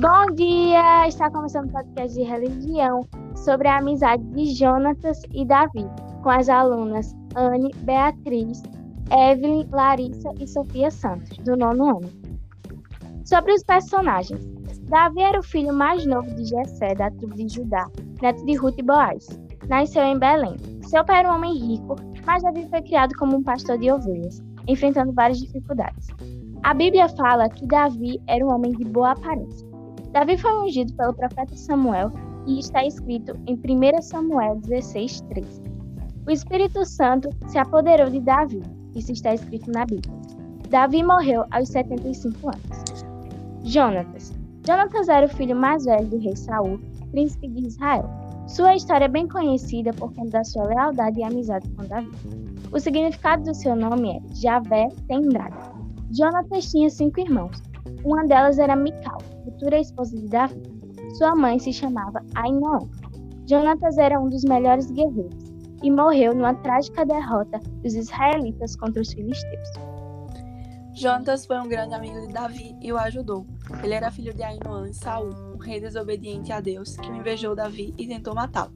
Bom dia! Está começando o podcast de religião sobre a amizade de Jonatas e Davi, com as alunas Anne, Beatriz, Evelyn, Larissa e Sofia Santos, do nono ano. Sobre os personagens. Davi era o filho mais novo de Jessé, da tribo de Judá, neto de Ruth e Boaz. Nasceu em Belém. Seu pai era um homem rico, mas Davi foi criado como um pastor de ovelhas, enfrentando várias dificuldades. A Bíblia fala que Davi era um homem de boa aparência. Davi foi ungido pelo profeta Samuel e está escrito em 1 Samuel 16, 3. O Espírito Santo se apoderou de Davi, isso está escrito na Bíblia. Davi morreu aos 75 anos. Jonatas. Jonatas era o filho mais velho do rei Saul, príncipe de Israel. Sua história é bem conhecida por conta da sua lealdade e amizade com Davi. O significado do seu nome é Javé tem. Jonatas tinha cinco irmãos. Uma delas era Mical, futura esposa de Davi. Sua mãe se chamava Ainoã. Jonatas era um dos melhores guerreiros e morreu numa trágica derrota dos israelitas contra os filisteus. Jonatas foi um grande amigo de Davi e o ajudou. Ele era filho de Ainoã e Saul, um rei desobediente a Deus que invejou Davi e tentou matá-lo.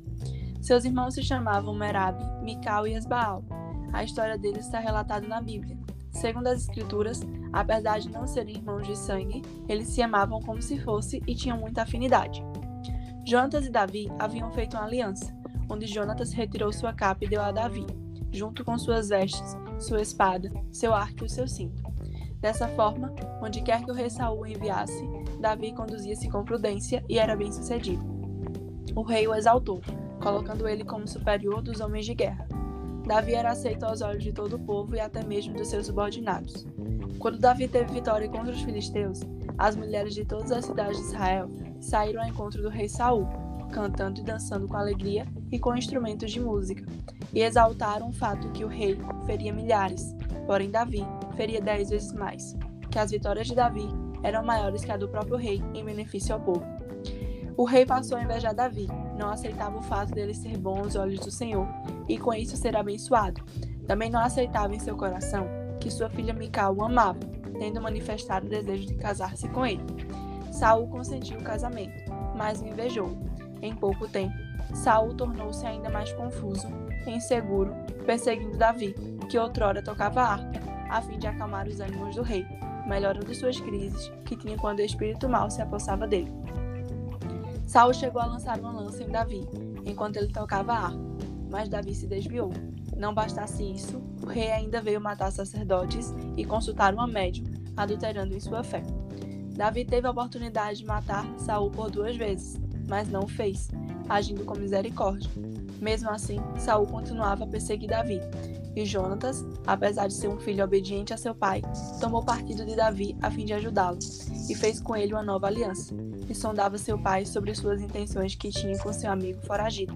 Seus irmãos se chamavam Merab, Mical e Esbaal. A história deles está relatada na Bíblia. Segundo as Escrituras, apesar de não serem irmãos de sangue, eles se amavam como se fosse e tinham muita afinidade. Jonatas e Davi haviam feito uma aliança, onde Jonatas retirou sua capa e deu a Davi, junto com suas vestes, sua espada, seu arco e o seu cinto. Dessa forma, onde quer que o rei Saul o enviasse, Davi conduzia-se com prudência e era bem sucedido. O rei o exaltou, colocando ele como superior dos homens de guerra. Davi era aceito aos olhos de todo o povo e até mesmo dos seus subordinados. Quando Davi teve vitória contra os filisteus, as mulheres de todas as cidades de Israel saíram ao encontro do rei Saul, cantando e dançando com alegria e com instrumentos de música, e exaltaram o fato que o rei feria milhares, porém Davi feria dez vezes mais, que as vitórias de Davi eram maiores que a do próprio rei em benefício ao povo. O rei passou a invejar Davi, não aceitava o fato dele ser bom aos olhos do Senhor e com isso ser abençoado. Também não aceitava em seu coração que sua filha Mical o amava, tendo manifestado o desejo de casar-se com ele. Saul consentiu o casamento, mas o invejou. Em pouco tempo, Saul tornou-se ainda mais confuso, inseguro, perseguindo Davi, que outrora tocava harpa, a fim de acalmar os ânimos do rei, melhorando suas crises que tinha quando o espírito mau se apossava dele. Saul chegou a lançar uma lança em Davi, enquanto ele tocava a harpa, mas Davi se desviou. Não bastasse isso, o rei ainda veio matar sacerdotes e consultar uma médium, adulterando em sua fé. Davi teve a oportunidade de matar Saul por duas vezes, mas não o fez, agindo com misericórdia. Mesmo assim, Saul continuava a perseguir Davi, e Jonatas, apesar de ser um filho obediente a seu pai, tomou partido de Davi a fim de ajudá-lo, e fez com ele uma nova aliança, e sondava seu pai sobre suas intenções que tinha com seu amigo foragido.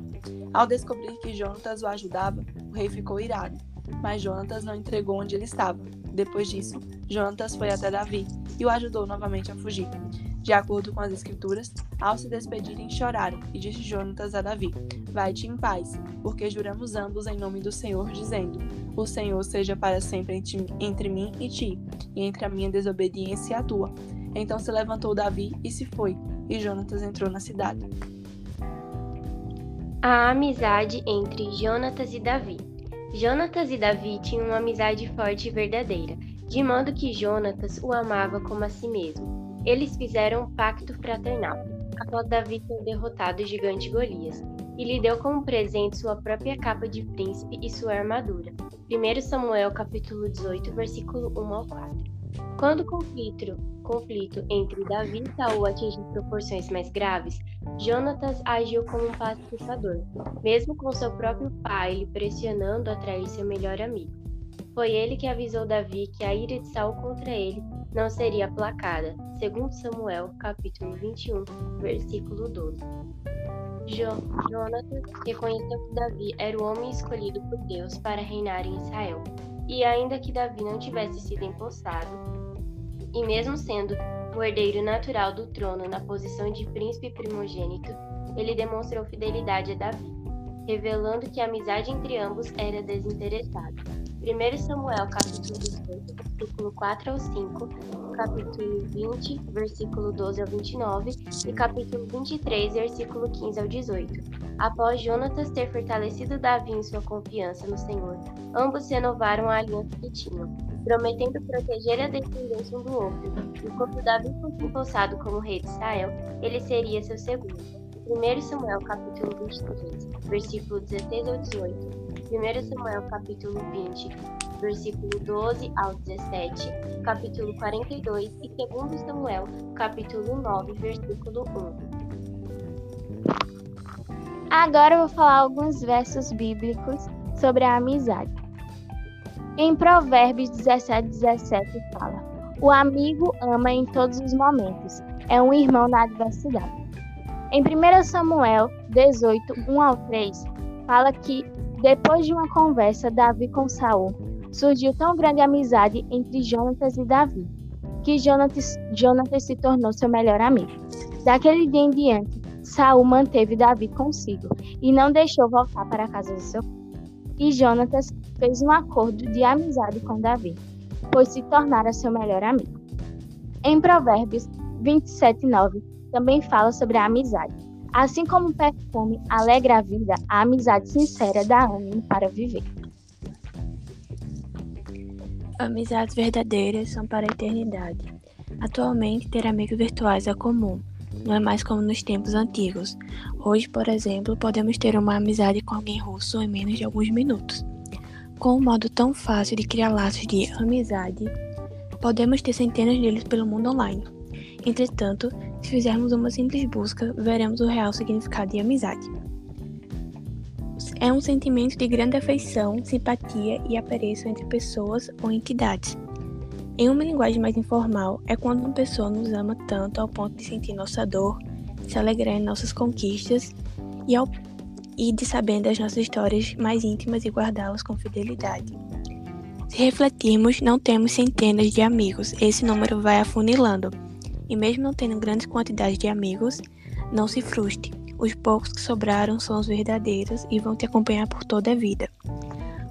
Ao descobrir que Jonatas o ajudava, o rei ficou irado, mas Jonatas não entregou onde ele estava. Depois disso, Jonatas foi até Davi e o ajudou novamente a fugir. De acordo com as escrituras, ao se despedirem choraram, e disse Jonatas a Davi: Vai-te em paz, porque juramos ambos em nome do Senhor, dizendo: O Senhor seja para sempre entre, mim e ti, e entre a minha desobediência e a tua. Então se levantou Davi e se foi, e Jonatas entrou na cidade. A amizade entre Jonatas e Davi. Jonatas e Davi tinham uma amizade forte e verdadeira, de modo que Jonatas o amava como a si mesmo. Eles fizeram um pacto fraternal, após Davi ter derrotado o gigante Golias, e lhe deu como presente sua própria capa de príncipe e sua armadura. 1 Samuel capítulo 18, versículo 1 ao 4. Quando o conflito, conflito entre Davi e Saul atingiu proporções mais graves, Jonatas agiu como um pacificador, mesmo com seu próprio pai lhe pressionando a trair seu melhor amigo. Foi ele que avisou Davi que a ira de Saul contra ele não seria aplacada, segundo Samuel, capítulo 21, versículo 12. Jo Jonathan reconheceu que Davi era o homem escolhido por Deus para reinar em Israel, e ainda que Davi não tivesse sido empossado, e mesmo sendo o herdeiro natural do trono na posição de príncipe primogênito, ele demonstrou fidelidade a Davi, revelando que a amizade entre ambos era desinteressada. 1 Samuel capítulo 18, versículo 4 ao 5, capítulo 20, versículo 12 ao 29 e capítulo 23, versículo 15 ao 18. Após Jonatas ter fortalecido Davi em sua confiança no Senhor, ambos renovaram a aliança que tinham, prometendo proteger a descendência um do outro. E quando Davi fosse empossado como rei de Israel, ele seria seu segundo. 1 Samuel capítulo 23, versículo 16 ao 18. 1 Samuel capítulo 20, versículo 12 ao 17, capítulo 42 e 2 Samuel capítulo 9, versículo 1. Agora eu vou falar alguns versos bíblicos sobre a amizade. Em Provérbios 17, 17 fala: O amigo ama em todos os momentos, é um irmão na adversidade. Em 1 Samuel 18, 1 ao 3, fala que depois de uma conversa Davi com Saul, surgiu tão grande amizade entre Jonatas e Davi, que Jonatas, Jonatas se tornou seu melhor amigo. Daquele dia em diante, Saul manteve Davi consigo e não deixou voltar para a casa do seu. E Jonatas fez um acordo de amizade com Davi, pois se tornara seu melhor amigo. Em Provérbios 27:9 também fala sobre a amizade. Assim como o perfume alegra a vida, a amizade sincera dá ânimo para viver. Amizades verdadeiras são para a eternidade. Atualmente, ter amigos virtuais é comum, não é mais como nos tempos antigos. Hoje, por exemplo, podemos ter uma amizade com alguém russo em menos de alguns minutos. Com um modo tão fácil de criar laços de amizade, podemos ter centenas deles pelo mundo online. Entretanto, se fizermos uma simples busca, veremos o real significado de amizade. É um sentimento de grande afeição, simpatia e apreço entre pessoas ou entidades. Em uma linguagem mais informal, é quando uma pessoa nos ama tanto ao ponto de sentir nossa dor, se alegrar em nossas conquistas e, ao, e de saber das nossas histórias mais íntimas e guardá-las com fidelidade. Se refletirmos, não temos centenas de amigos, esse número vai afunilando e mesmo não tendo grandes quantidades de amigos, não se frustre. Os poucos que sobraram são os verdadeiros e vão te acompanhar por toda a vida.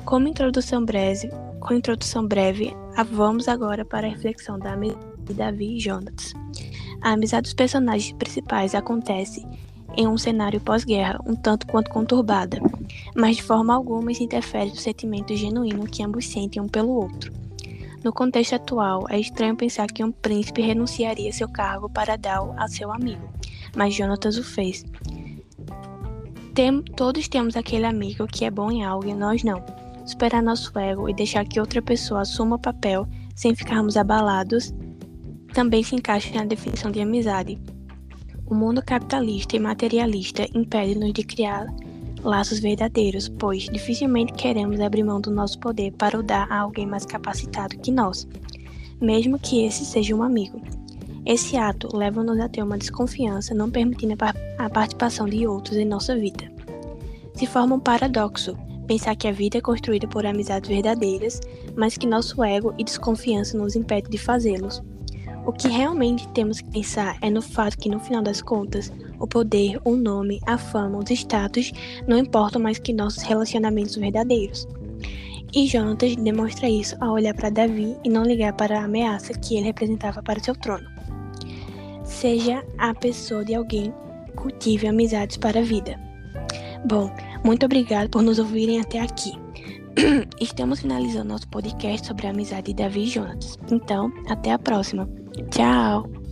Como introdução breve, com introdução breve, vamos agora para a reflexão da amizade de Davi e Jonas. A amizade dos personagens principais acontece em um cenário pós-guerra, um tanto quanto conturbada, mas de forma alguma isso interfere no sentimento genuíno que ambos sentem um pelo outro. No contexto atual, é estranho pensar que um príncipe renunciaria seu cargo para dar a seu amigo, mas Jonatas o fez. Tem, todos temos aquele amigo que é bom em algo e nós não. Superar nosso ego e deixar que outra pessoa assuma o papel sem ficarmos abalados também se encaixa na definição de amizade. O mundo capitalista e materialista impede-nos de criar laços verdadeiros, pois dificilmente queremos abrir mão do nosso poder para o dar a alguém mais capacitado que nós, mesmo que esse seja um amigo. Esse ato leva-nos a ter uma desconfiança, não permitindo a participação de outros em nossa vida. Se forma um paradoxo pensar que a vida é construída por amizades verdadeiras, mas que nosso ego e desconfiança nos impede de fazê-los. O que realmente temos que pensar é no fato que, no final das contas, o poder, o nome, a fama, os status não importam mais que nossos relacionamentos verdadeiros. E Jonatas demonstra isso ao olhar para Davi e não ligar para a ameaça que ele representava para seu trono. Seja a pessoa de alguém, cultive amizades para a vida. Bom, muito obrigado por nos ouvirem até aqui. Estamos finalizando nosso podcast sobre a amizade de Davi e Jonatas. Então, até a próxima. Tchau!